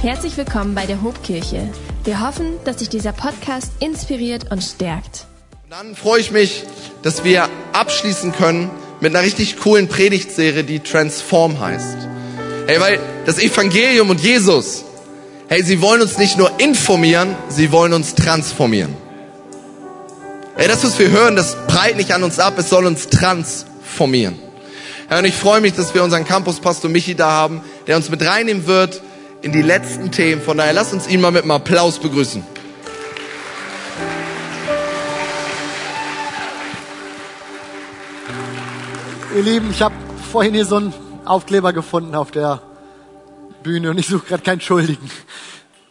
Herzlich willkommen bei der Hobkirche. Wir hoffen, dass dich dieser Podcast inspiriert und stärkt. Dann freue ich mich, dass wir abschließen können mit einer richtig coolen Predigtserie, die Transform heißt. Hey, weil das Evangelium und Jesus, hey, sie wollen uns nicht nur informieren, sie wollen uns transformieren. Hey, das, was wir hören, das breit nicht an uns ab, es soll uns transformieren. Ja, und ich freue mich, dass wir unseren Campuspastor Michi da haben, der uns mit reinnehmen wird in die letzten Themen. Von daher lasst uns ihn mal mit einem Applaus begrüßen. Ihr Lieben, ich habe vorhin hier so einen Aufkleber gefunden auf der Bühne und ich suche gerade keinen Schuldigen,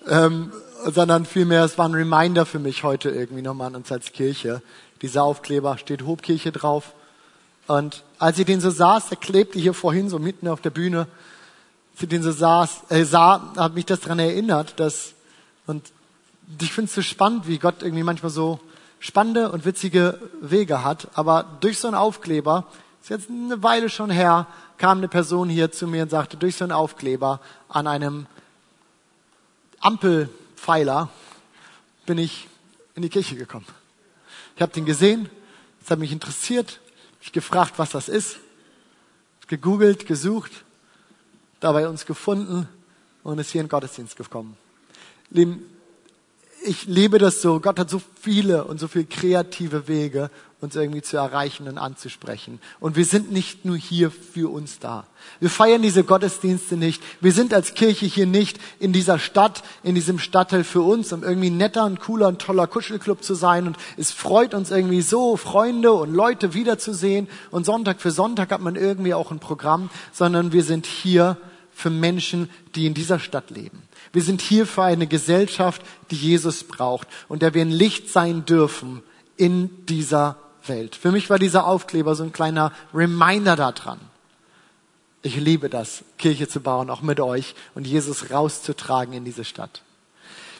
ähm, sondern vielmehr, es war ein Reminder für mich heute irgendwie nochmal an uns als Kirche. Dieser Aufkleber steht Hobkirche drauf. Und als ich den so saß, der klebte hier vorhin so mitten auf der Bühne, ich den so saß, äh, sah, hat mich das daran erinnert, dass, und ich finde es so spannend, wie Gott irgendwie manchmal so spannende und witzige Wege hat, aber durch so einen Aufkleber, ist jetzt eine Weile schon her, kam eine Person hier zu mir und sagte, durch so einen Aufkleber an einem Ampelpfeiler bin ich in die Kirche gekommen. Ich habe den gesehen, es hat mich interessiert, ich gefragt, was das ist, gegoogelt, gesucht, dabei uns gefunden und ist hier in Gottesdienst gekommen. Lieben, ich liebe das so. Gott hat so viele und so viele kreative Wege, uns irgendwie zu erreichen und anzusprechen. Und wir sind nicht nur hier für uns da. Wir feiern diese Gottesdienste nicht. Wir sind als Kirche hier nicht in dieser Stadt, in diesem Stadtteil für uns, um irgendwie netter und cooler und toller Kuschelclub zu sein. Und es freut uns irgendwie so, Freunde und Leute wiederzusehen. Und Sonntag für Sonntag hat man irgendwie auch ein Programm, sondern wir sind hier für Menschen, die in dieser Stadt leben. Wir sind hier für eine Gesellschaft, die Jesus braucht und der wir ein Licht sein dürfen in dieser Welt. Für mich war dieser Aufkleber so ein kleiner Reminder daran. Ich liebe das, Kirche zu bauen, auch mit euch und Jesus rauszutragen in diese Stadt.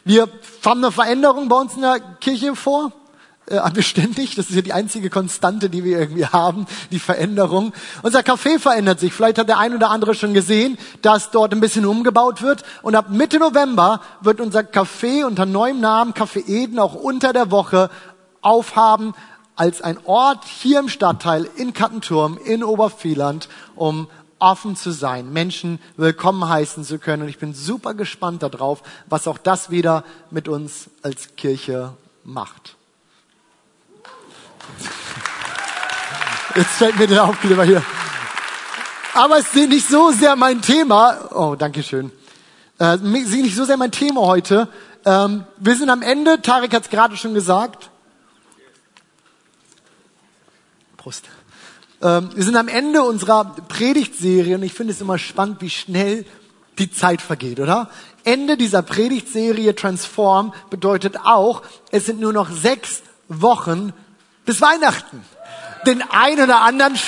Wir haben eine Veränderung bei uns in der Kirche vor äh, beständig. Das ist ja die einzige Konstante, die wir irgendwie haben, die Veränderung. Unser Café verändert sich. Vielleicht hat der ein oder andere schon gesehen, dass dort ein bisschen umgebaut wird. Und ab Mitte November wird unser Café unter neuem Namen Café Eden auch unter der Woche aufhaben als ein Ort hier im Stadtteil in Kattenturm in Obervieland, um offen zu sein, Menschen willkommen heißen zu können. Und ich bin super gespannt darauf, was auch das wieder mit uns als Kirche macht. Jetzt fällt mir der Aufkleber hier. Aber es ist nicht so sehr mein Thema. Oh, danke schön. Äh, es ist nicht so sehr mein Thema heute. Ähm, wir sind am Ende. Tarek hat es gerade schon gesagt. Prost. Ähm, wir sind am Ende unserer Predigtserie und ich finde es immer spannend, wie schnell die Zeit vergeht, oder? Ende dieser Predigtserie Transform bedeutet auch, es sind nur noch sechs Wochen bis Weihnachten. Den einen oder anderen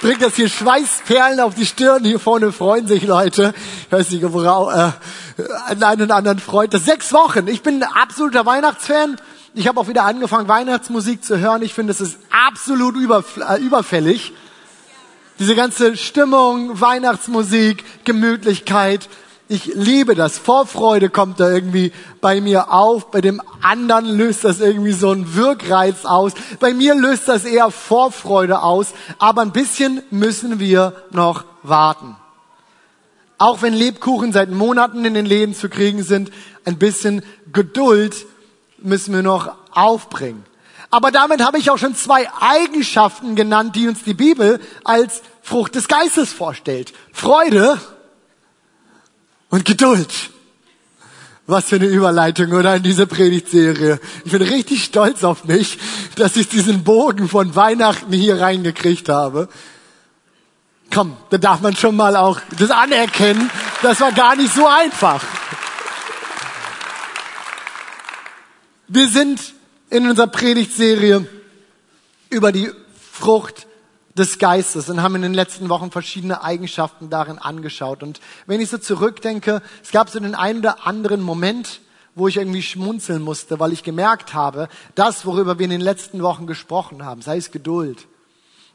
bringt das hier Schweißperlen auf die Stirn. Hier vorne freuen sich Leute. Ich weiß nicht, worauf äh, einen oder anderen freut das. Sechs Wochen. Ich bin ein absoluter Weihnachtsfan. Ich habe auch wieder angefangen, Weihnachtsmusik zu hören. Ich finde, es ist absolut äh, überfällig. Diese ganze Stimmung, Weihnachtsmusik, Gemütlichkeit. Ich liebe das. Vorfreude kommt da irgendwie bei mir auf. Bei dem anderen löst das irgendwie so einen Wirkreiz aus. Bei mir löst das eher Vorfreude aus. Aber ein bisschen müssen wir noch warten. Auch wenn Lebkuchen seit Monaten in den Läden zu kriegen sind, ein bisschen Geduld müssen wir noch aufbringen. Aber damit habe ich auch schon zwei Eigenschaften genannt, die uns die Bibel als Frucht des Geistes vorstellt. Freude und Geduld. Was für eine Überleitung, oder? In diese Predigtserie. Ich bin richtig stolz auf mich, dass ich diesen Bogen von Weihnachten hier reingekriegt habe. Komm, da darf man schon mal auch das anerkennen. Das war gar nicht so einfach. Wir sind in unserer Predigtserie über die Frucht des Geistes und haben in den letzten Wochen verschiedene Eigenschaften darin angeschaut. Und wenn ich so zurückdenke, es gab so den einen oder anderen Moment, wo ich irgendwie schmunzeln musste, weil ich gemerkt habe, das, worüber wir in den letzten Wochen gesprochen haben, sei es Geduld,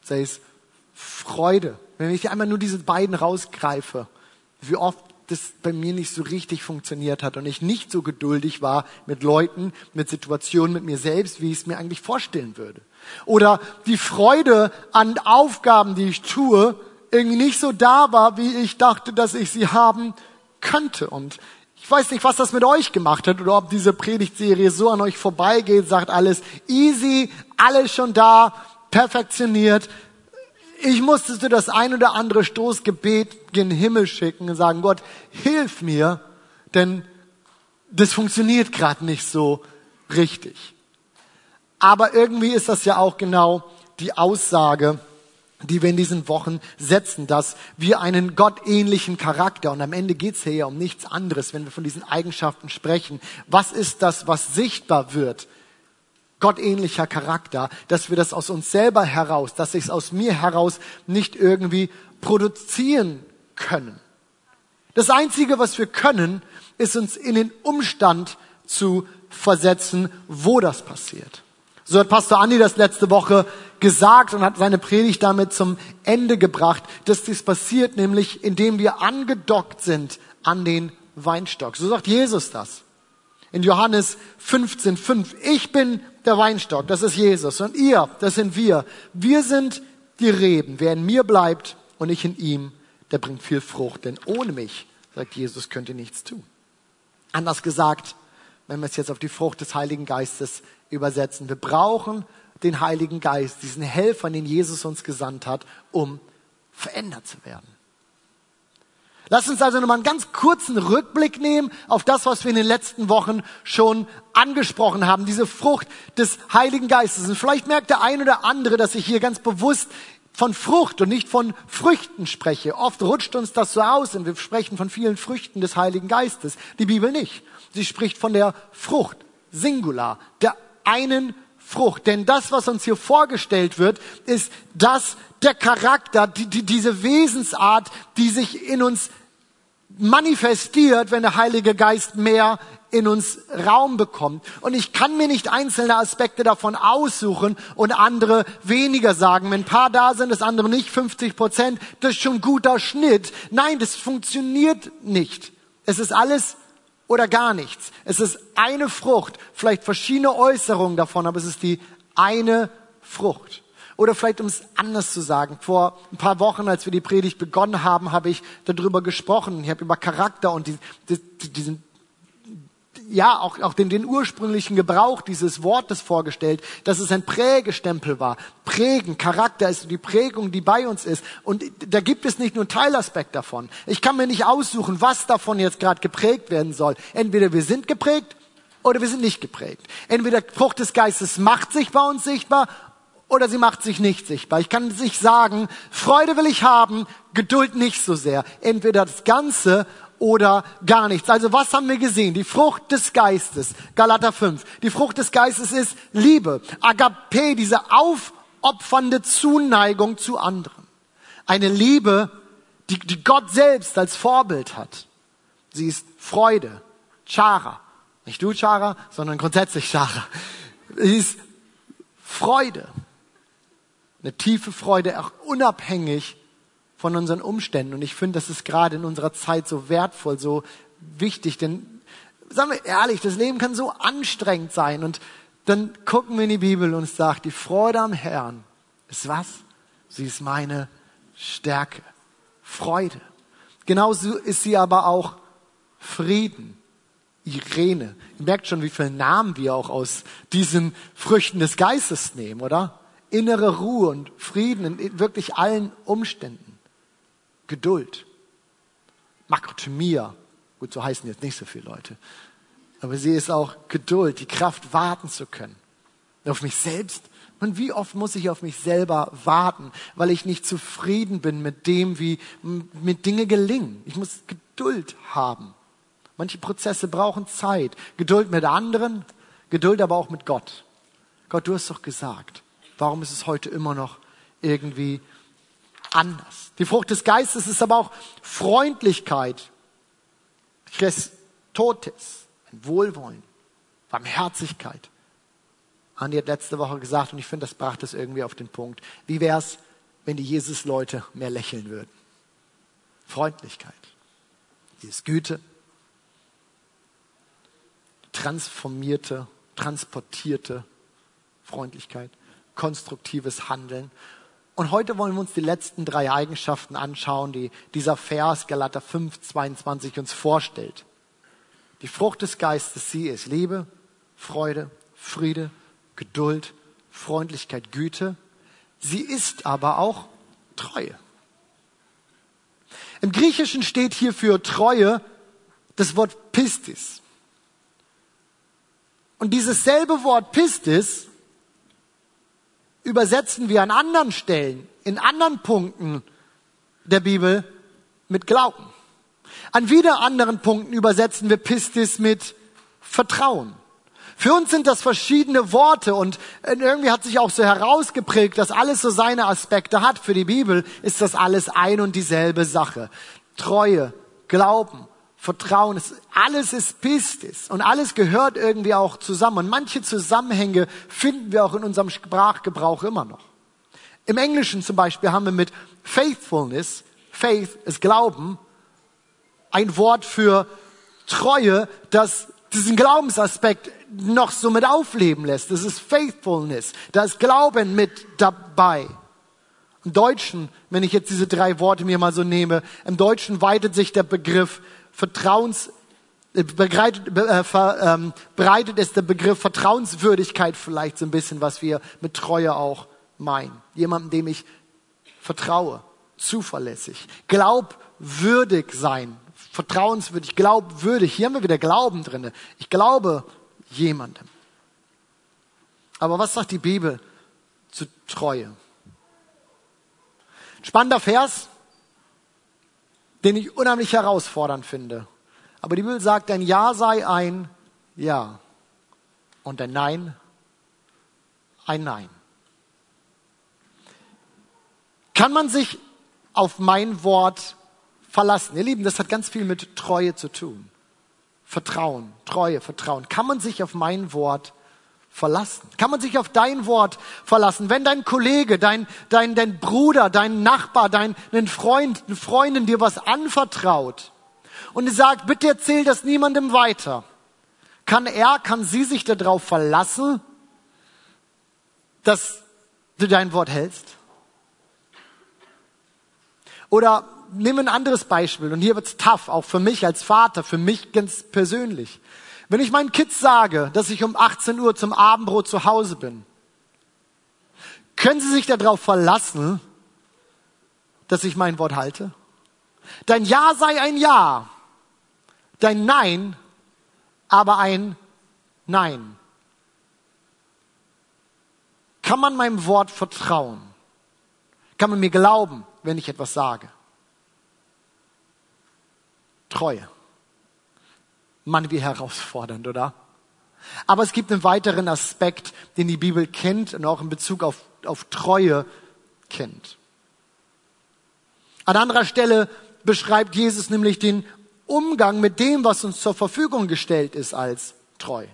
sei es Freude, wenn ich einmal nur diese beiden rausgreife, wie oft das bei mir nicht so richtig funktioniert hat und ich nicht so geduldig war mit Leuten, mit Situationen, mit mir selbst, wie ich es mir eigentlich vorstellen würde. Oder die Freude an Aufgaben, die ich tue, irgendwie nicht so da war, wie ich dachte, dass ich sie haben könnte. Und ich weiß nicht, was das mit euch gemacht hat oder ob diese Predigtserie so an euch vorbeigeht, sagt alles easy, alles schon da, perfektioniert. Ich musste das ein oder andere Stoßgebet gen Himmel schicken und sagen, Gott, hilf mir, denn das funktioniert gerade nicht so richtig. Aber irgendwie ist das ja auch genau die Aussage, die wir in diesen Wochen setzen, dass wir einen gottähnlichen Charakter, und am Ende geht es hier ja um nichts anderes, wenn wir von diesen Eigenschaften sprechen. Was ist das, was sichtbar wird? Gottähnlicher Charakter, dass wir das aus uns selber heraus, dass ich es aus mir heraus nicht irgendwie produzieren können. Das Einzige, was wir können, ist uns in den Umstand zu versetzen, wo das passiert. So hat Pastor Andi das letzte Woche gesagt und hat seine Predigt damit zum Ende gebracht, dass dies passiert, nämlich indem wir angedockt sind an den Weinstock. So sagt Jesus das. In Johannes 15,5. Ich bin der Weinstock, das ist Jesus. Und ihr, das sind wir. Wir sind die Reben. Wer in mir bleibt und ich in ihm, der bringt viel Frucht. Denn ohne mich, sagt Jesus, könnt ihr nichts tun. Anders gesagt, wenn wir es jetzt auf die Frucht des Heiligen Geistes übersetzen. Wir brauchen den Heiligen Geist, diesen Helfer, den Jesus uns gesandt hat, um verändert zu werden. Lass uns also nochmal einen ganz kurzen Rückblick nehmen auf das, was wir in den letzten Wochen schon angesprochen haben, diese Frucht des Heiligen Geistes. Und vielleicht merkt der ein oder andere, dass ich hier ganz bewusst von Frucht und nicht von Früchten spreche. Oft rutscht uns das so aus und wir sprechen von vielen Früchten des Heiligen Geistes. Die Bibel nicht. Sie spricht von der Frucht, Singular, der einen Frucht. Denn das, was uns hier vorgestellt wird, ist das der Charakter, die, die, diese Wesensart, die sich in uns manifestiert, wenn der Heilige Geist mehr in uns Raum bekommt. Und ich kann mir nicht einzelne Aspekte davon aussuchen und andere weniger sagen. Wenn ein paar da sind, das andere nicht, 50 Prozent, das ist schon guter Schnitt. Nein, das funktioniert nicht. Es ist alles oder gar nichts. Es ist eine Frucht, vielleicht verschiedene Äußerungen davon, aber es ist die eine Frucht. Oder vielleicht, um es anders zu sagen, vor ein paar Wochen, als wir die Predigt begonnen haben, habe ich darüber gesprochen. Ich habe über Charakter und die, die, diesen ja, auch, auch den, den ursprünglichen Gebrauch dieses Wortes vorgestellt, dass es ein Prägestempel war. Prägen, Charakter ist die Prägung, die bei uns ist. Und da gibt es nicht nur einen Teilaspekt davon. Ich kann mir nicht aussuchen, was davon jetzt gerade geprägt werden soll. Entweder wir sind geprägt oder wir sind nicht geprägt. Entweder Frucht des Geistes macht sich bei uns sichtbar oder sie macht sich nicht sichtbar. Ich kann sich sagen, Freude will ich haben, Geduld nicht so sehr. Entweder das Ganze oder gar nichts. Also was haben wir gesehen? Die Frucht des Geistes, Galater 5. Die Frucht des Geistes ist Liebe, Agape, diese aufopfernde Zuneigung zu anderen. Eine Liebe, die, die Gott selbst als Vorbild hat. Sie ist Freude, Chara. Nicht du Chara, sondern grundsätzlich Chara. Sie ist Freude. Eine tiefe Freude, auch unabhängig von unseren Umständen. Und ich finde, das ist gerade in unserer Zeit so wertvoll, so wichtig. Denn, sagen wir ehrlich, das Leben kann so anstrengend sein. Und dann gucken wir in die Bibel und es sagt, die Freude am Herrn ist was? Sie ist meine Stärke. Freude. Genauso ist sie aber auch Frieden. Irene. Ihr merkt schon, wie viele Namen wir auch aus diesen Früchten des Geistes nehmen, oder? Innere Ruhe und Frieden in wirklich allen Umständen. Geduld. Makrothymia. Gut, so heißen jetzt nicht so viele Leute. Aber sie ist auch Geduld, die Kraft, warten zu können. Auf mich selbst. Und wie oft muss ich auf mich selber warten, weil ich nicht zufrieden bin mit dem, wie mit Dinge gelingen. Ich muss Geduld haben. Manche Prozesse brauchen Zeit. Geduld mit anderen, Geduld aber auch mit Gott. Gott, du hast doch gesagt. Warum ist es heute immer noch irgendwie anders. Die Frucht des Geistes ist aber auch Freundlichkeit, Christotes, ein Wohlwollen, Barmherzigkeit. Andi hat letzte Woche gesagt, und ich finde, das brachte es irgendwie auf den Punkt. Wie wäre es, wenn die Jesus-Leute mehr lächeln würden? Freundlichkeit. Die ist Güte, transformierte, transportierte Freundlichkeit, konstruktives Handeln. Und heute wollen wir uns die letzten drei Eigenschaften anschauen, die dieser Vers Galater 5, 22 uns vorstellt. Die Frucht des Geistes, sie ist Liebe, Freude, Friede, Geduld, Freundlichkeit, Güte. Sie ist aber auch Treue. Im Griechischen steht hier für Treue das Wort Pistis. Und dieses selbe Wort Pistis übersetzen wir an anderen Stellen, in anderen Punkten der Bibel mit Glauben. An wieder anderen Punkten übersetzen wir Pistis mit Vertrauen. Für uns sind das verschiedene Worte und irgendwie hat sich auch so herausgeprägt, dass alles so seine Aspekte hat. Für die Bibel ist das alles ein und dieselbe Sache. Treue, Glauben, Vertrauen, alles ist Pistis und alles gehört irgendwie auch zusammen. Und manche Zusammenhänge finden wir auch in unserem Sprachgebrauch immer noch. Im Englischen zum Beispiel haben wir mit Faithfulness, Faith ist Glauben, ein Wort für Treue, das diesen Glaubensaspekt noch so mit aufleben lässt. Das ist Faithfulness. Da ist Glauben mit dabei. Im Deutschen, wenn ich jetzt diese drei Worte mir mal so nehme, im Deutschen weitet sich der Begriff Vertrauens, äh, bereitet, äh, ver, ähm, breitet es der Begriff Vertrauenswürdigkeit vielleicht so ein bisschen, was wir mit Treue auch meinen. Jemandem, dem ich vertraue, zuverlässig, glaubwürdig sein, vertrauenswürdig, glaubwürdig. Hier haben wir wieder Glauben drinne. Ich glaube jemandem. Aber was sagt die Bibel zu Treue? Spannender Vers, den ich unheimlich herausfordernd finde. Aber die Bibel sagt, ein Ja sei ein Ja und ein Nein ein Nein. Kann man sich auf mein Wort verlassen. Ihr Lieben, das hat ganz viel mit Treue zu tun. Vertrauen, Treue, Vertrauen. Kann man sich auf mein Wort verlassen? Kann man sich auf dein Wort verlassen? Wenn dein Kollege, dein, dein, dein Bruder, dein Nachbar, dein ein Freund, eine Freundin dir was anvertraut und sagt, bitte erzähl das niemandem weiter, kann er, kann sie sich darauf verlassen, dass du dein Wort hältst? Oder nehmen ein anderes Beispiel und hier wird's tough, auch für mich als Vater, für mich ganz persönlich. Wenn ich meinen Kids sage, dass ich um 18 Uhr zum Abendbrot zu Hause bin, können sie sich darauf verlassen, dass ich mein Wort halte? Dein Ja sei ein Ja, dein Nein aber ein Nein. Kann man meinem Wort vertrauen? Kann man mir glauben, wenn ich etwas sage? Treue. Mann, wie herausfordernd, oder? Aber es gibt einen weiteren Aspekt, den die Bibel kennt und auch in Bezug auf, auf Treue kennt. An anderer Stelle beschreibt Jesus nämlich den Umgang mit dem, was uns zur Verfügung gestellt ist als treu.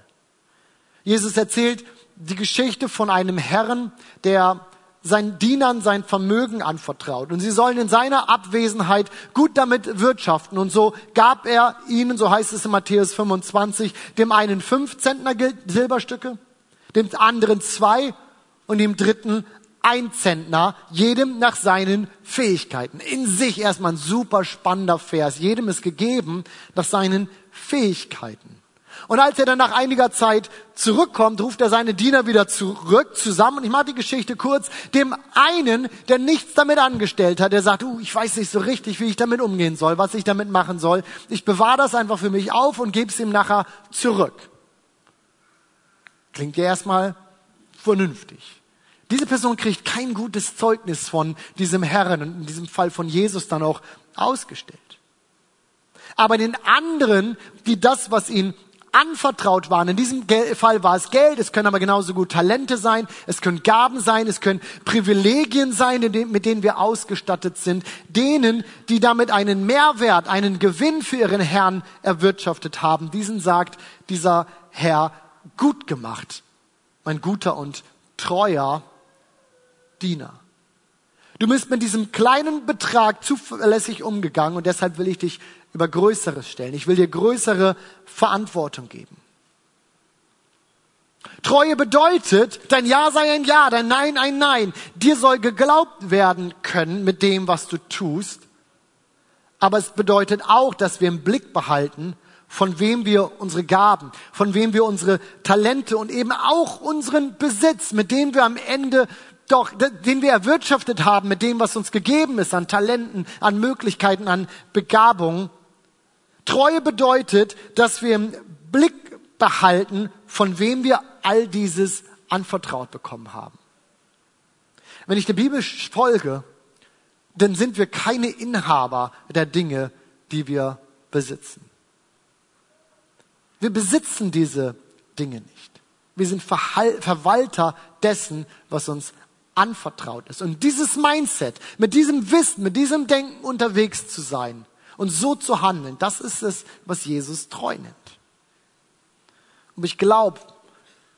Jesus erzählt die Geschichte von einem Herrn, der seinen Dienern sein Vermögen anvertraut. Und sie sollen in seiner Abwesenheit gut damit wirtschaften. Und so gab er ihnen, so heißt es in Matthäus 25, dem einen fünf Zentner Silberstücke, dem anderen zwei und dem dritten ein Zentner, jedem nach seinen Fähigkeiten. In sich erstmal ein super spannender Vers. Jedem ist gegeben nach seinen Fähigkeiten. Und als er dann nach einiger Zeit zurückkommt, ruft er seine Diener wieder zurück zusammen. Und ich mache die Geschichte kurz. Dem einen, der nichts damit angestellt hat, der sagt, uh, ich weiß nicht so richtig, wie ich damit umgehen soll, was ich damit machen soll. Ich bewahre das einfach für mich auf und gebe es ihm nachher zurück. Klingt ja erstmal vernünftig. Diese Person kriegt kein gutes Zeugnis von diesem Herrn und in diesem Fall von Jesus dann auch ausgestellt. Aber den anderen, die das, was ihn anvertraut waren. In diesem Fall war es Geld, es können aber genauso gut Talente sein, es können Gaben sein, es können Privilegien sein, mit denen wir ausgestattet sind. Denen, die damit einen Mehrwert, einen Gewinn für ihren Herrn erwirtschaftet haben, diesen sagt dieser Herr, gut gemacht, mein guter und treuer Diener. Du bist mit diesem kleinen Betrag zuverlässig umgegangen und deshalb will ich dich über Größeres stellen. Ich will dir größere Verantwortung geben. Treue bedeutet, dein Ja sei ein Ja, dein Nein ein Nein. Dir soll geglaubt werden können mit dem, was du tust. Aber es bedeutet auch, dass wir im Blick behalten, von wem wir unsere Gaben, von wem wir unsere Talente und eben auch unseren Besitz, mit dem wir am Ende doch, den wir erwirtschaftet haben, mit dem, was uns gegeben ist an Talenten, an Möglichkeiten, an Begabungen. Treue bedeutet, dass wir im Blick behalten, von wem wir all dieses anvertraut bekommen haben. Wenn ich der Bibel folge, dann sind wir keine Inhaber der Dinge, die wir besitzen. Wir besitzen diese Dinge nicht. Wir sind Verwalter dessen, was uns anvertraut ist. Und dieses Mindset, mit diesem Wissen, mit diesem Denken unterwegs zu sein und so zu handeln, das ist es, was Jesus treu nennt. Und ich glaube,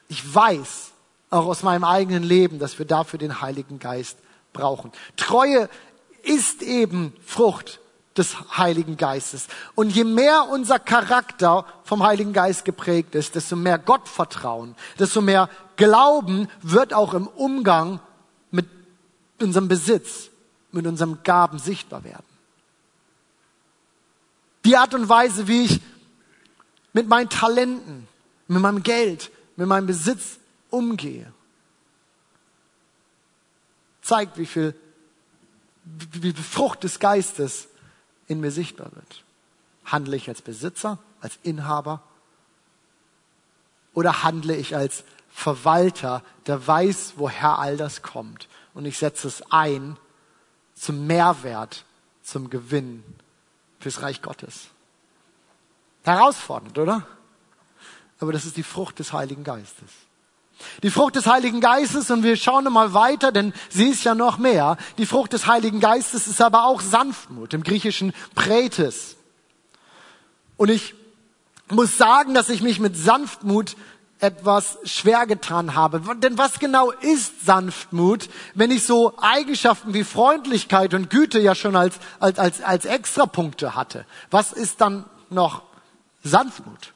ich weiß auch aus meinem eigenen Leben, dass wir dafür den Heiligen Geist brauchen. Treue ist eben Frucht des Heiligen Geistes. Und je mehr unser Charakter vom Heiligen Geist geprägt ist, desto mehr Gottvertrauen, desto mehr Glauben wird auch im Umgang mit unserem Besitz, mit unserem Gaben sichtbar werden. Die Art und Weise, wie ich mit meinen Talenten, mit meinem Geld, mit meinem Besitz umgehe, zeigt, wie viel, wie Frucht des Geistes in mir sichtbar wird. Handle ich als Besitzer, als Inhaber oder handle ich als Verwalter, der weiß, woher all das kommt und ich setze es ein zum Mehrwert, zum Gewinn fürs Reich Gottes. Herausfordernd, oder? aber das ist die Frucht des Heiligen Geistes. Die Frucht des Heiligen Geistes, und wir schauen mal weiter, denn sie ist ja noch mehr. Die Frucht des Heiligen Geistes ist aber auch Sanftmut, im Griechischen Prätes. Und ich muss sagen, dass ich mich mit Sanftmut etwas schwer getan habe. Denn was genau ist Sanftmut, wenn ich so Eigenschaften wie Freundlichkeit und Güte ja schon als, als, als, als Extrapunkte hatte? Was ist dann noch Sanftmut?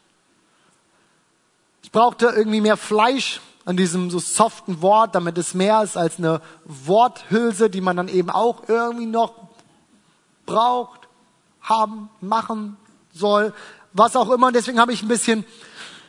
Ich brauchte irgendwie mehr Fleisch an diesem so soften Wort, damit es mehr ist als eine Worthülse, die man dann eben auch irgendwie noch braucht, haben, machen soll, was auch immer. Und deswegen habe ich ein bisschen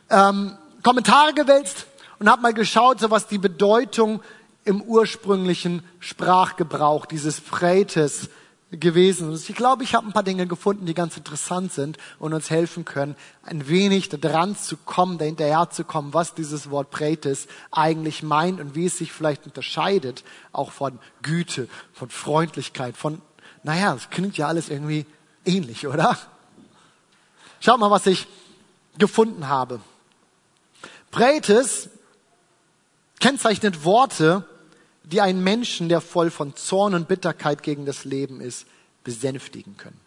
ähm, Kommentare gewälzt und habe mal geschaut, so was die Bedeutung im ursprünglichen Sprachgebrauch dieses Freites gewesen. Und ich glaube, ich habe ein paar Dinge gefunden, die ganz interessant sind und uns helfen können, ein wenig dran zu kommen, dahinterher zu kommen, was dieses Wort Prätis eigentlich meint und wie es sich vielleicht unterscheidet, auch von Güte, von Freundlichkeit, von, naja, es klingt ja alles irgendwie ähnlich, oder? Schaut mal, was ich gefunden habe. Prätis kennzeichnet Worte, die einen Menschen, der voll von Zorn und Bitterkeit gegen das Leben ist, besänftigen können.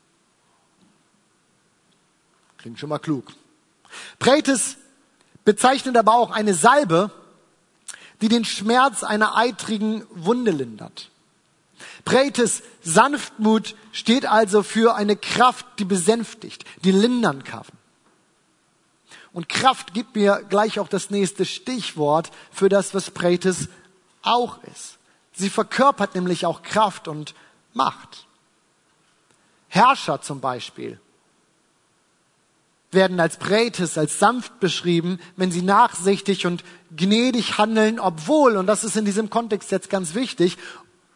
Klingt schon mal klug. Prätes bezeichnet aber auch eine Salbe, die den Schmerz einer eitrigen Wunde lindert. Prätes Sanftmut steht also für eine Kraft, die besänftigt, die lindern kann. Und Kraft gibt mir gleich auch das nächste Stichwort für das, was Prätes auch ist. Sie verkörpert nämlich auch Kraft und Macht. Herrscher zum Beispiel werden als Prätes, als sanft beschrieben, wenn sie nachsichtig und gnädig handeln, obwohl, und das ist in diesem Kontext jetzt ganz wichtig,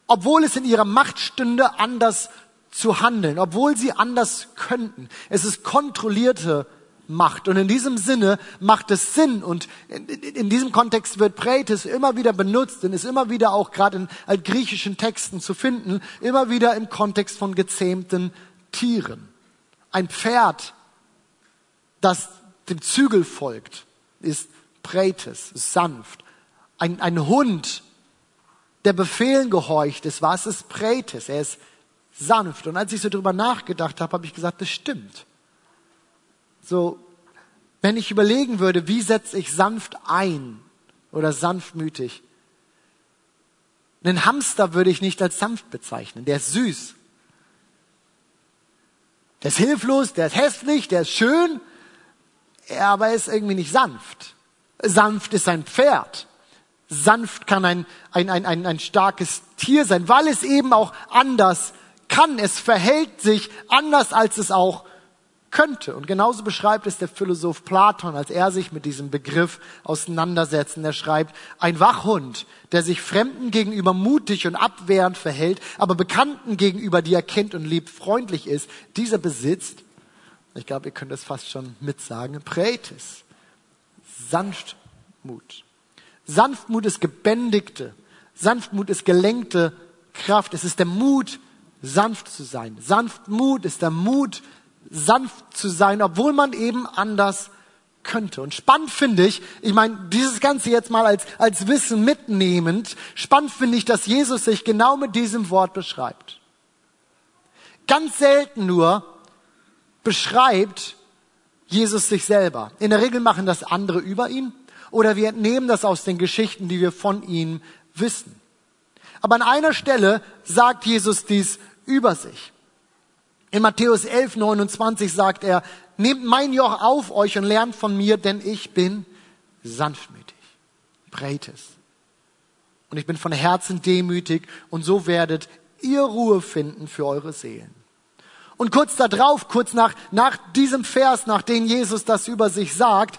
obwohl es in ihrer Macht stünde, anders zu handeln, obwohl sie anders könnten. Es ist kontrollierte macht. Und in diesem Sinne macht es Sinn und in, in diesem Kontext wird Prätis immer wieder benutzt und ist immer wieder auch gerade in, in griechischen Texten zu finden, immer wieder im Kontext von gezähmten Tieren. Ein Pferd, das dem Zügel folgt, ist Prätis, sanft. Ein, ein Hund, der Befehlen gehorcht ist, was ist Prätis? Er ist sanft. Und als ich so drüber nachgedacht habe, habe ich gesagt, das stimmt. So, wenn ich überlegen würde, wie setze ich sanft ein oder sanftmütig, einen Hamster würde ich nicht als sanft bezeichnen, der ist süß. Der ist hilflos, der ist hässlich, der ist schön, aber er ist irgendwie nicht sanft. Sanft ist ein Pferd. Sanft kann ein, ein, ein, ein, ein starkes Tier sein, weil es eben auch anders kann. Es verhält sich anders, als es auch könnte. Und genauso beschreibt es der Philosoph Platon, als er sich mit diesem Begriff auseinandersetzt. Und er schreibt, ein Wachhund, der sich Fremden gegenüber mutig und abwehrend verhält, aber Bekannten gegenüber, die er kennt und liebt, freundlich ist, dieser besitzt, ich glaube, ihr könnt es fast schon mitsagen, Prätis, Sanftmut. Sanftmut ist gebändigte, Sanftmut ist gelenkte Kraft. Es ist der Mut, sanft zu sein. Sanftmut ist der Mut, sanft zu sein, obwohl man eben anders könnte. Und spannend finde ich, ich meine, dieses Ganze jetzt mal als, als Wissen mitnehmend, spannend finde ich, dass Jesus sich genau mit diesem Wort beschreibt. Ganz selten nur beschreibt Jesus sich selber. In der Regel machen das andere über ihn oder wir entnehmen das aus den Geschichten, die wir von ihm wissen. Aber an einer Stelle sagt Jesus dies über sich. In Matthäus 11, 29 sagt er, nehmt mein Joch auf euch und lernt von mir, denn ich bin sanftmütig, breites. Und ich bin von Herzen demütig und so werdet ihr Ruhe finden für eure Seelen. Und kurz darauf, kurz nach, nach diesem Vers, nachdem Jesus das über sich sagt,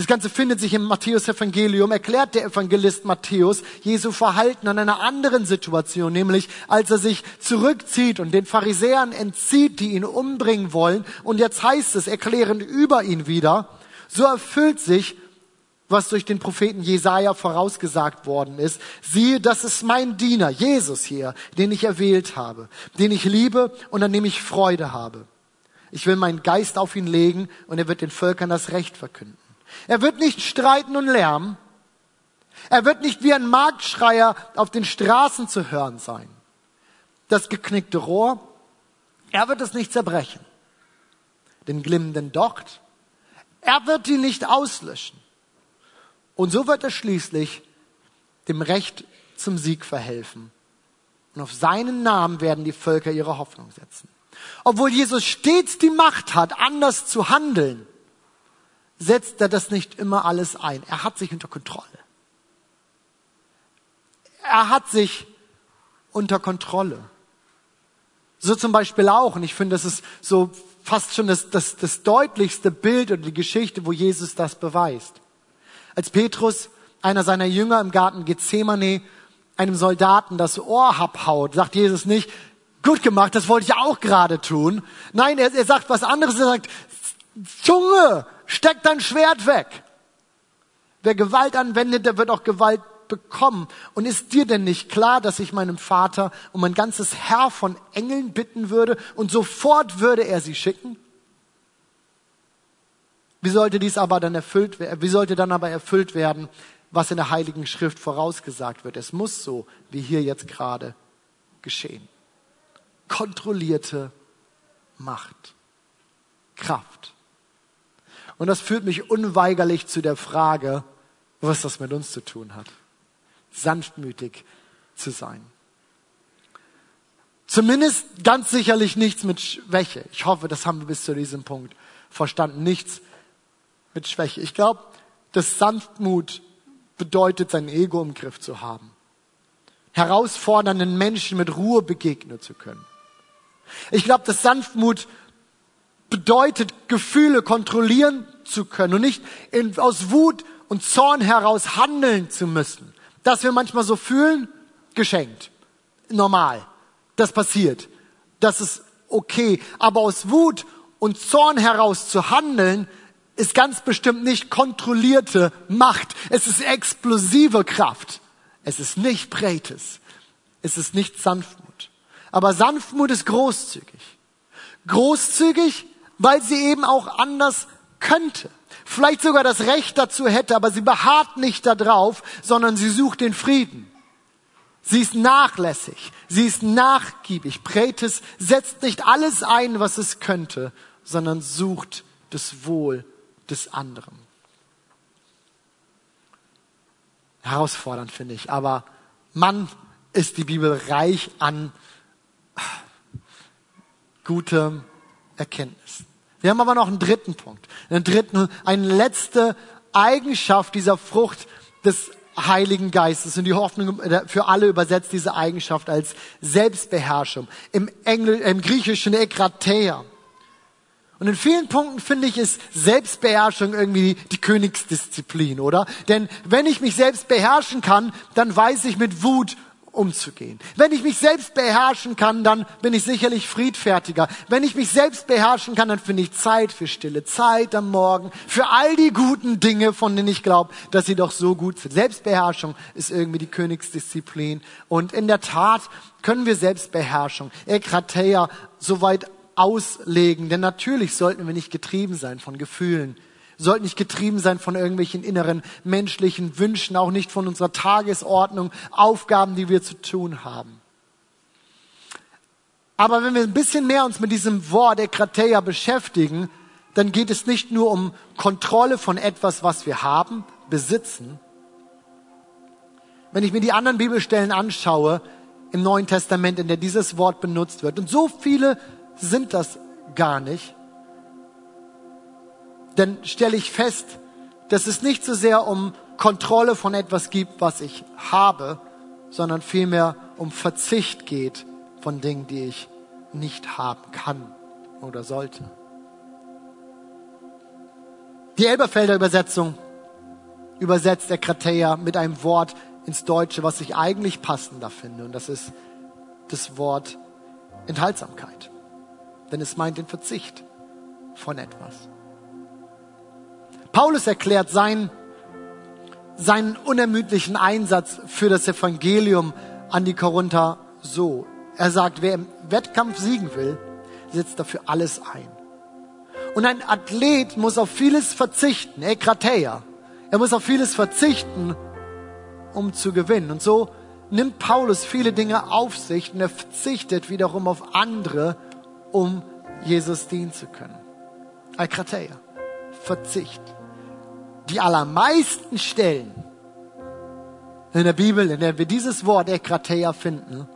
das Ganze findet sich im Matthäus-Evangelium, erklärt der Evangelist Matthäus Jesu Verhalten an einer anderen Situation, nämlich als er sich zurückzieht und den Pharisäern entzieht, die ihn umbringen wollen. Und jetzt heißt es, erklären über ihn wieder, so erfüllt sich, was durch den Propheten Jesaja vorausgesagt worden ist. Siehe, das ist mein Diener, Jesus hier, den ich erwählt habe, den ich liebe und an dem ich Freude habe. Ich will meinen Geist auf ihn legen und er wird den Völkern das Recht verkünden. Er wird nicht streiten und lärmen. Er wird nicht wie ein Marktschreier auf den Straßen zu hören sein. Das geknickte Rohr, er wird es nicht zerbrechen. Den glimmenden Docht, er wird ihn nicht auslöschen. Und so wird er schließlich dem Recht zum Sieg verhelfen. Und auf seinen Namen werden die Völker ihre Hoffnung setzen. Obwohl Jesus stets die Macht hat, anders zu handeln, setzt er das nicht immer alles ein. Er hat sich unter Kontrolle. Er hat sich unter Kontrolle. So zum Beispiel auch, und ich finde, das ist so fast schon das, das, das deutlichste Bild oder die Geschichte, wo Jesus das beweist. Als Petrus, einer seiner Jünger im Garten Gethsemane, einem Soldaten das Ohr abhaut, sagt Jesus nicht, gut gemacht, das wollte ich auch gerade tun. Nein, er, er sagt was anderes, er sagt, Zunge, steck dein Schwert weg. Wer Gewalt anwendet, der wird auch Gewalt bekommen. Und ist dir denn nicht klar, dass ich meinem Vater um ein ganzes Herr von Engeln bitten würde und sofort würde er sie schicken? Wie sollte dies aber dann erfüllt? Wie sollte dann aber erfüllt werden, was in der Heiligen Schrift vorausgesagt wird? Es muss so, wie hier jetzt gerade geschehen. Kontrollierte Macht, Kraft. Und das führt mich unweigerlich zu der Frage, was das mit uns zu tun hat. Sanftmütig zu sein. Zumindest ganz sicherlich nichts mit Schwäche. Ich hoffe, das haben wir bis zu diesem Punkt verstanden. Nichts mit Schwäche. Ich glaube, dass Sanftmut bedeutet, sein Ego im Griff zu haben. Herausfordernden Menschen mit Ruhe begegnen zu können. Ich glaube, dass Sanftmut bedeutet, Gefühle kontrollieren zu können und nicht in, aus Wut und Zorn heraus handeln zu müssen. Dass wir manchmal so fühlen, geschenkt. Normal. Das passiert. Das ist okay. Aber aus Wut und Zorn heraus zu handeln, ist ganz bestimmt nicht kontrollierte Macht. Es ist explosive Kraft. Es ist nicht Breites. Es ist nicht Sanftmut. Aber Sanftmut ist großzügig. Großzügig weil sie eben auch anders könnte. Vielleicht sogar das Recht dazu hätte, aber sie beharrt nicht darauf, sondern sie sucht den Frieden. Sie ist nachlässig, sie ist nachgiebig. Prätes setzt nicht alles ein, was es könnte, sondern sucht das Wohl des anderen. Herausfordernd finde ich, aber Mann ist die Bibel reich an gutem Erkenntnis. Wir haben aber noch einen dritten Punkt. Einen dritten, eine letzte Eigenschaft dieser Frucht des Heiligen Geistes. Und die Hoffnung für alle übersetzt diese Eigenschaft als Selbstbeherrschung. Im, Engl im Griechischen Ekrateia. Und in vielen Punkten finde ich, ist Selbstbeherrschung irgendwie die Königsdisziplin, oder? Denn wenn ich mich selbst beherrschen kann, dann weiß ich mit Wut umzugehen. Wenn ich mich selbst beherrschen kann, dann bin ich sicherlich friedfertiger. Wenn ich mich selbst beherrschen kann, dann finde ich Zeit für Stille, Zeit am Morgen, für all die guten Dinge, von denen ich glaube, dass sie doch so gut sind. Selbstbeherrschung ist irgendwie die Königsdisziplin. Und in der Tat können wir Selbstbeherrschung, Ekrateia, soweit auslegen. Denn natürlich sollten wir nicht getrieben sein von Gefühlen, sollten nicht getrieben sein von irgendwelchen inneren menschlichen Wünschen, auch nicht von unserer Tagesordnung, Aufgaben, die wir zu tun haben. Aber wenn wir ein bisschen mehr uns mit diesem Wort der Krateia beschäftigen, dann geht es nicht nur um Kontrolle von etwas, was wir haben, besitzen. Wenn ich mir die anderen Bibelstellen anschaue im Neuen Testament, in der dieses Wort benutzt wird, und so viele sind das gar nicht, dann stelle ich fest, dass es nicht so sehr um Kontrolle von etwas gibt, was ich habe, sondern vielmehr um Verzicht geht von Dingen, die ich nicht haben kann oder sollte. Die Elberfelder Übersetzung übersetzt der Krateia mit einem Wort ins Deutsche, was ich eigentlich passender finde, und das ist das Wort Enthaltsamkeit. Denn es meint den Verzicht von etwas. Paulus erklärt seinen, seinen unermüdlichen Einsatz für das Evangelium an die Korinther so. Er sagt, wer im Wettkampf siegen will, setzt dafür alles ein. Und ein Athlet muss auf vieles verzichten, Ekrateia. Er muss auf vieles verzichten, um zu gewinnen. Und so nimmt Paulus viele Dinge auf sich und er verzichtet wiederum auf andere, um Jesus dienen zu können. Ekrateia, Verzicht die allermeisten Stellen in der Bibel, in der wir dieses Wort Ekrateia finden,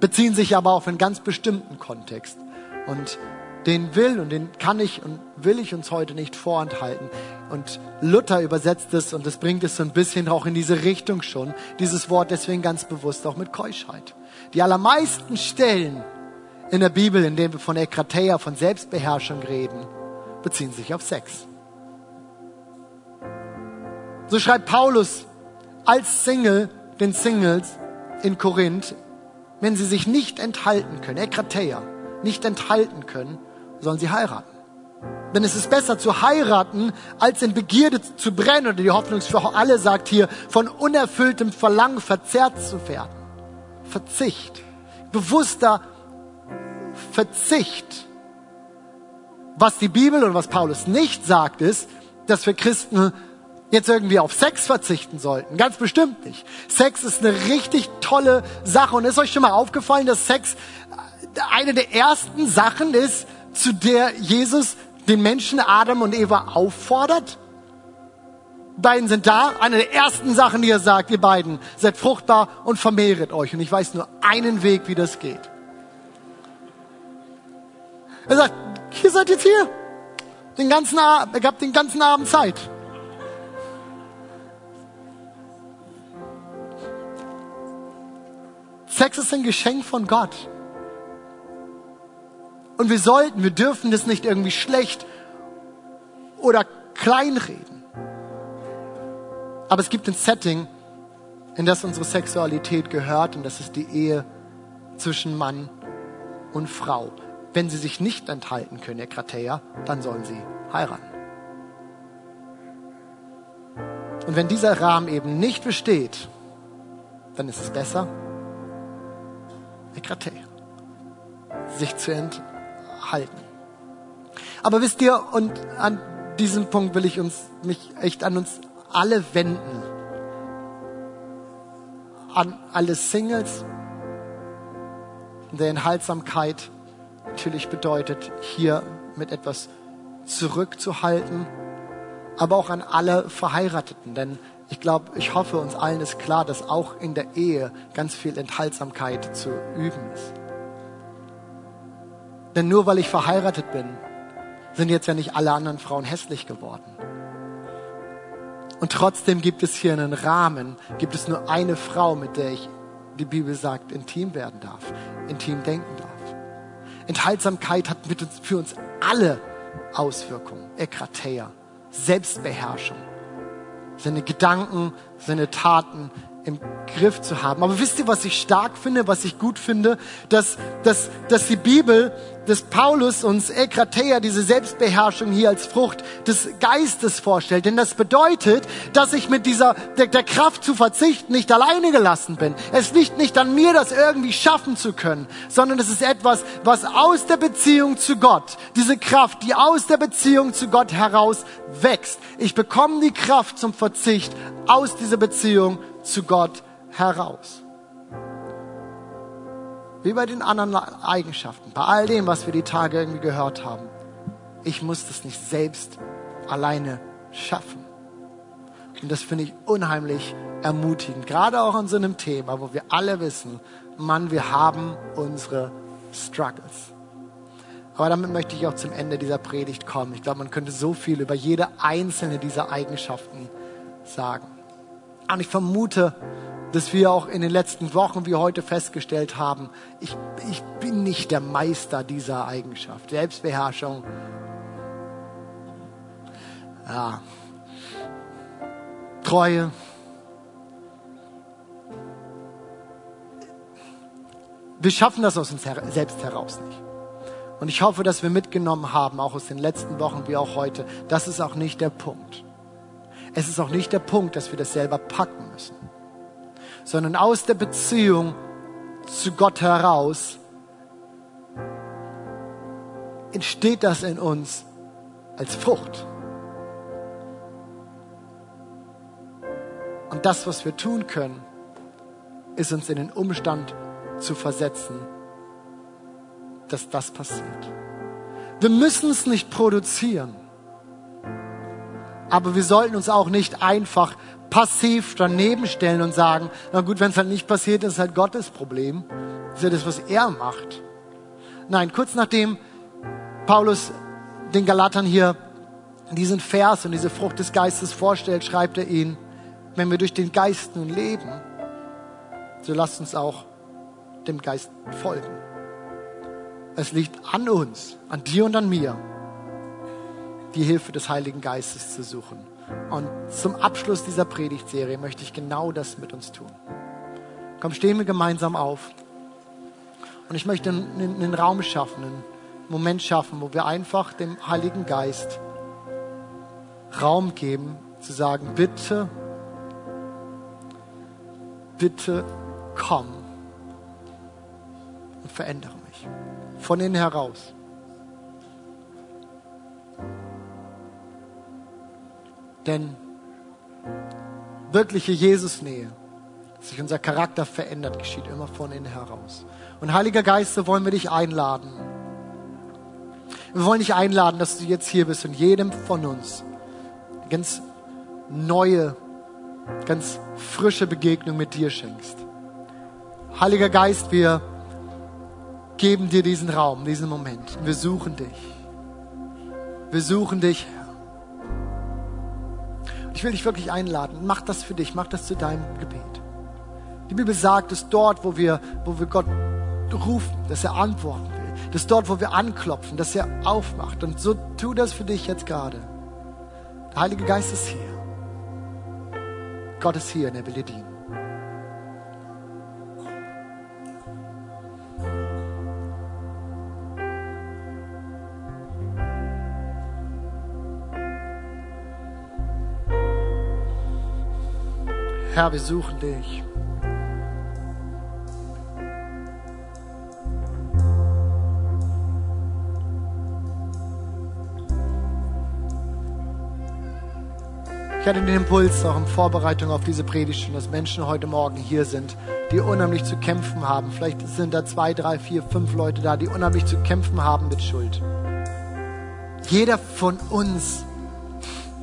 beziehen sich aber auf einen ganz bestimmten Kontext. Und den will und den kann ich und will ich uns heute nicht vorenthalten. Und Luther übersetzt es und es bringt es so ein bisschen auch in diese Richtung schon. Dieses Wort deswegen ganz bewusst auch mit Keuschheit. Die allermeisten Stellen in der Bibel, in denen wir von Ekrateia, von Selbstbeherrschung reden, beziehen sich auf Sex. So schreibt Paulus als Single den Singles in Korinth, wenn sie sich nicht enthalten können, Ekrateia, nicht enthalten können, sollen sie heiraten. Denn es ist besser zu heiraten, als in Begierde zu brennen. Oder die Hoffnung für alle sagt hier, von unerfülltem Verlangen verzerrt zu werden. Verzicht. Bewusster Verzicht. Was die Bibel und was Paulus nicht sagt, ist, dass wir Christen jetzt irgendwie auf Sex verzichten sollten. Ganz bestimmt nicht. Sex ist eine richtig tolle Sache. Und ist euch schon mal aufgefallen, dass Sex eine der ersten Sachen ist, zu der Jesus den Menschen Adam und Eva auffordert? Beiden sind da. Eine der ersten Sachen, die er sagt, ihr beiden, seid fruchtbar und vermehret euch. Und ich weiß nur einen Weg, wie das geht. Er sagt, ihr seid jetzt hier. Den ganzen Abend, ihr habt den ganzen Abend Zeit. Sex ist ein Geschenk von Gott. Und wir sollten, wir dürfen das nicht irgendwie schlecht oder kleinreden. Aber es gibt ein Setting, in das unsere Sexualität gehört und das ist die Ehe zwischen Mann und Frau. Wenn sie sich nicht enthalten können, Herr Krateia, dann sollen sie heiraten. Und wenn dieser Rahmen eben nicht besteht, dann ist es besser, Ekrate. Sich zu enthalten. Aber wisst ihr, und an diesem Punkt will ich uns, mich echt an uns alle wenden. An alle Singles. Der Enthaltsamkeit natürlich bedeutet, hier mit etwas zurückzuhalten, aber auch an alle Verheirateten, denn ich glaube, ich hoffe, uns allen ist klar, dass auch in der Ehe ganz viel Enthaltsamkeit zu üben ist. Denn nur weil ich verheiratet bin, sind jetzt ja nicht alle anderen Frauen hässlich geworden. Und trotzdem gibt es hier einen Rahmen, gibt es nur eine Frau, mit der ich, die Bibel sagt, intim werden darf, intim denken darf. Enthaltsamkeit hat uns, für uns alle Auswirkungen. Ekrateia, Selbstbeherrschung, seine Gedanken, seine Taten im Griff zu haben. Aber wisst ihr, was ich stark finde, was ich gut finde? Dass, dass, dass die Bibel, dass Paulus uns Ekrateia, diese Selbstbeherrschung hier als Frucht des Geistes vorstellt. Denn das bedeutet, dass ich mit dieser, der, der Kraft zu verzichten nicht alleine gelassen bin. Es liegt nicht an mir, das irgendwie schaffen zu können, sondern es ist etwas, was aus der Beziehung zu Gott, diese Kraft, die aus der Beziehung zu Gott heraus wächst. Ich bekomme die Kraft zum Verzicht aus dieser Beziehung zu Gott heraus. Wie bei den anderen Eigenschaften, bei all dem, was wir die Tage irgendwie gehört haben. Ich muss das nicht selbst alleine schaffen. Und das finde ich unheimlich ermutigend, gerade auch an so einem Thema, wo wir alle wissen, Mann, wir haben unsere Struggles. Aber damit möchte ich auch zum Ende dieser Predigt kommen. Ich glaube, man könnte so viel über jede einzelne dieser Eigenschaften sagen. Und ich vermute, dass wir auch in den letzten Wochen wie heute festgestellt haben, ich, ich bin nicht der Meister dieser Eigenschaft. Selbstbeherrschung. Ja. Treue. Wir schaffen das aus uns selbst heraus nicht. Und ich hoffe, dass wir mitgenommen haben, auch aus den letzten Wochen wie auch heute, das ist auch nicht der Punkt. Es ist auch nicht der Punkt, dass wir das selber packen müssen, sondern aus der Beziehung zu Gott heraus entsteht das in uns als Frucht. Und das, was wir tun können, ist uns in den Umstand zu versetzen, dass das passiert. Wir müssen es nicht produzieren. Aber wir sollten uns auch nicht einfach passiv daneben stellen und sagen, na gut, wenn es halt nicht passiert, ist halt Gottes Problem. Das ist ja das, was er macht. Nein, kurz nachdem Paulus den Galatern hier diesen Vers und diese Frucht des Geistes vorstellt, schreibt er ihnen, wenn wir durch den Geist nun leben, so lasst uns auch dem Geist folgen. Es liegt an uns, an dir und an mir, die Hilfe des Heiligen Geistes zu suchen. Und zum Abschluss dieser Predigtserie möchte ich genau das mit uns tun. Komm, stehen wir gemeinsam auf. Und ich möchte einen, einen Raum schaffen, einen Moment schaffen, wo wir einfach dem Heiligen Geist Raum geben, zu sagen, bitte, bitte komm und verändere mich von innen heraus. Denn wirkliche Jesusnähe, dass sich unser Charakter verändert, geschieht immer von innen heraus. Und Heiliger Geist, so wollen wir dich einladen. Wir wollen dich einladen, dass du jetzt hier bist und jedem von uns eine ganz neue, ganz frische Begegnung mit dir schenkst. Heiliger Geist, wir geben dir diesen Raum, diesen Moment. Wir suchen dich. Wir suchen dich, Herr. Ich will dich wirklich einladen. Mach das für dich. Mach das zu deinem Gebet. Die Bibel sagt, dass dort, wo wir, wo wir Gott rufen, dass er antworten will. Dass dort, wo wir anklopfen, dass er aufmacht. Und so tu das für dich jetzt gerade. Der Heilige Geist ist hier. Gott ist hier und er will dir dienen. Herr, wir suchen dich. Ich hatte den Impuls auch in Vorbereitung auf diese Predigt schon, dass Menschen heute Morgen hier sind, die unheimlich zu kämpfen haben. Vielleicht sind da zwei, drei, vier, fünf Leute da, die unheimlich zu kämpfen haben mit Schuld. Jeder von uns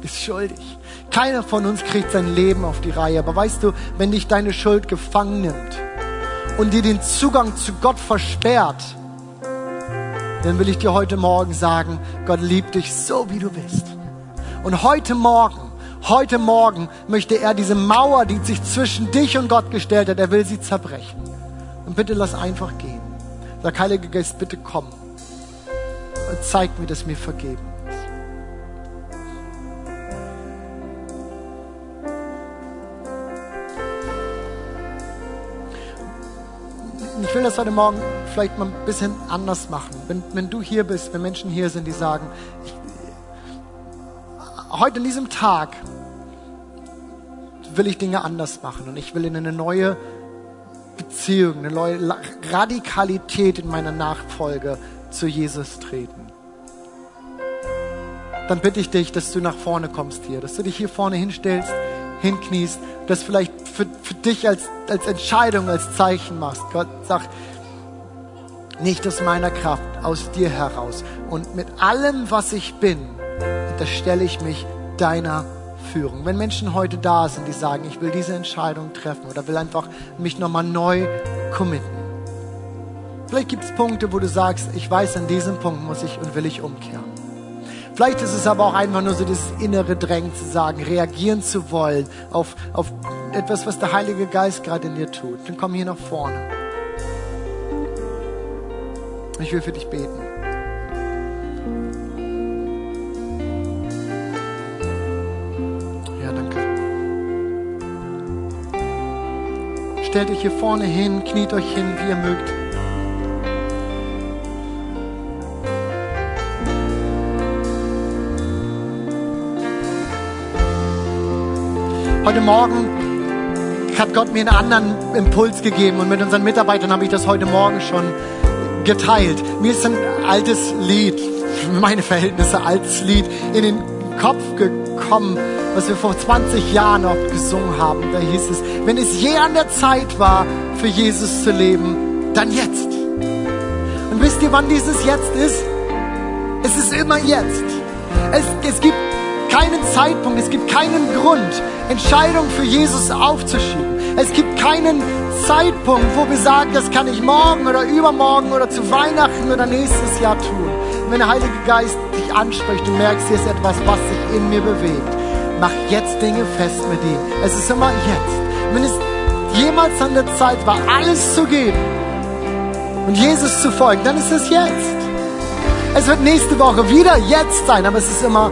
ist schuldig. Keiner von uns kriegt sein Leben auf die Reihe. Aber weißt du, wenn dich deine Schuld gefangen nimmt und dir den Zugang zu Gott versperrt, dann will ich dir heute Morgen sagen, Gott liebt dich so, wie du bist. Und heute Morgen, heute Morgen möchte er diese Mauer, die sich zwischen dich und Gott gestellt hat, er will sie zerbrechen. Und bitte lass einfach gehen. Sag, Heiliger Geist, bitte komm. Und zeig mir, dass mir vergeben Ich will das heute Morgen vielleicht mal ein bisschen anders machen. Wenn, wenn du hier bist, wenn Menschen hier sind, die sagen, ich, heute an diesem Tag will ich Dinge anders machen und ich will in eine neue Beziehung, eine neue Radikalität in meiner Nachfolge zu Jesus treten. Dann bitte ich dich, dass du nach vorne kommst hier, dass du dich hier vorne hinstellst, hinkniest, das vielleicht für, für dich als, als Entscheidung, als Zeichen machst. Gott sagt, nicht aus meiner Kraft, aus dir heraus. Und mit allem, was ich bin, unterstelle ich mich deiner Führung. Wenn Menschen heute da sind, die sagen, ich will diese Entscheidung treffen oder will einfach mich nochmal neu committen. Vielleicht gibt es Punkte, wo du sagst, ich weiß, an diesem Punkt muss ich und will ich umkehren. Vielleicht ist es aber auch einfach nur so das innere Drängen zu sagen, reagieren zu wollen auf, auf etwas, was der Heilige Geist gerade in dir tut. Dann komm hier nach vorne. Ich will für dich beten. Ja, danke. Stellt euch hier vorne hin, kniet euch hin, wie ihr mögt. Heute Morgen hat Gott mir einen anderen Impuls gegeben und mit unseren Mitarbeitern habe ich das heute Morgen schon geteilt. Mir ist ein altes Lied, meine Verhältnisse altes Lied, in den Kopf gekommen, was wir vor 20 Jahren oft gesungen haben. Da hieß es, wenn es je an der Zeit war, für Jesus zu leben, dann jetzt. Und wisst ihr, wann dieses Jetzt ist? Es ist immer jetzt. Es, es gibt keinen Zeitpunkt, es gibt keinen Grund, Entscheidungen für Jesus aufzuschieben. Es gibt keinen Zeitpunkt, wo wir sagen, das kann ich morgen oder übermorgen oder zu Weihnachten oder nächstes Jahr tun. Wenn der Heilige Geist dich anspricht, du merkst, hier ist etwas, was sich in mir bewegt, mach jetzt Dinge fest mit ihm. Es ist immer jetzt. Wenn es jemals an der Zeit war, alles zu geben und Jesus zu folgen, dann ist es jetzt. Es wird nächste Woche wieder jetzt sein, aber es ist immer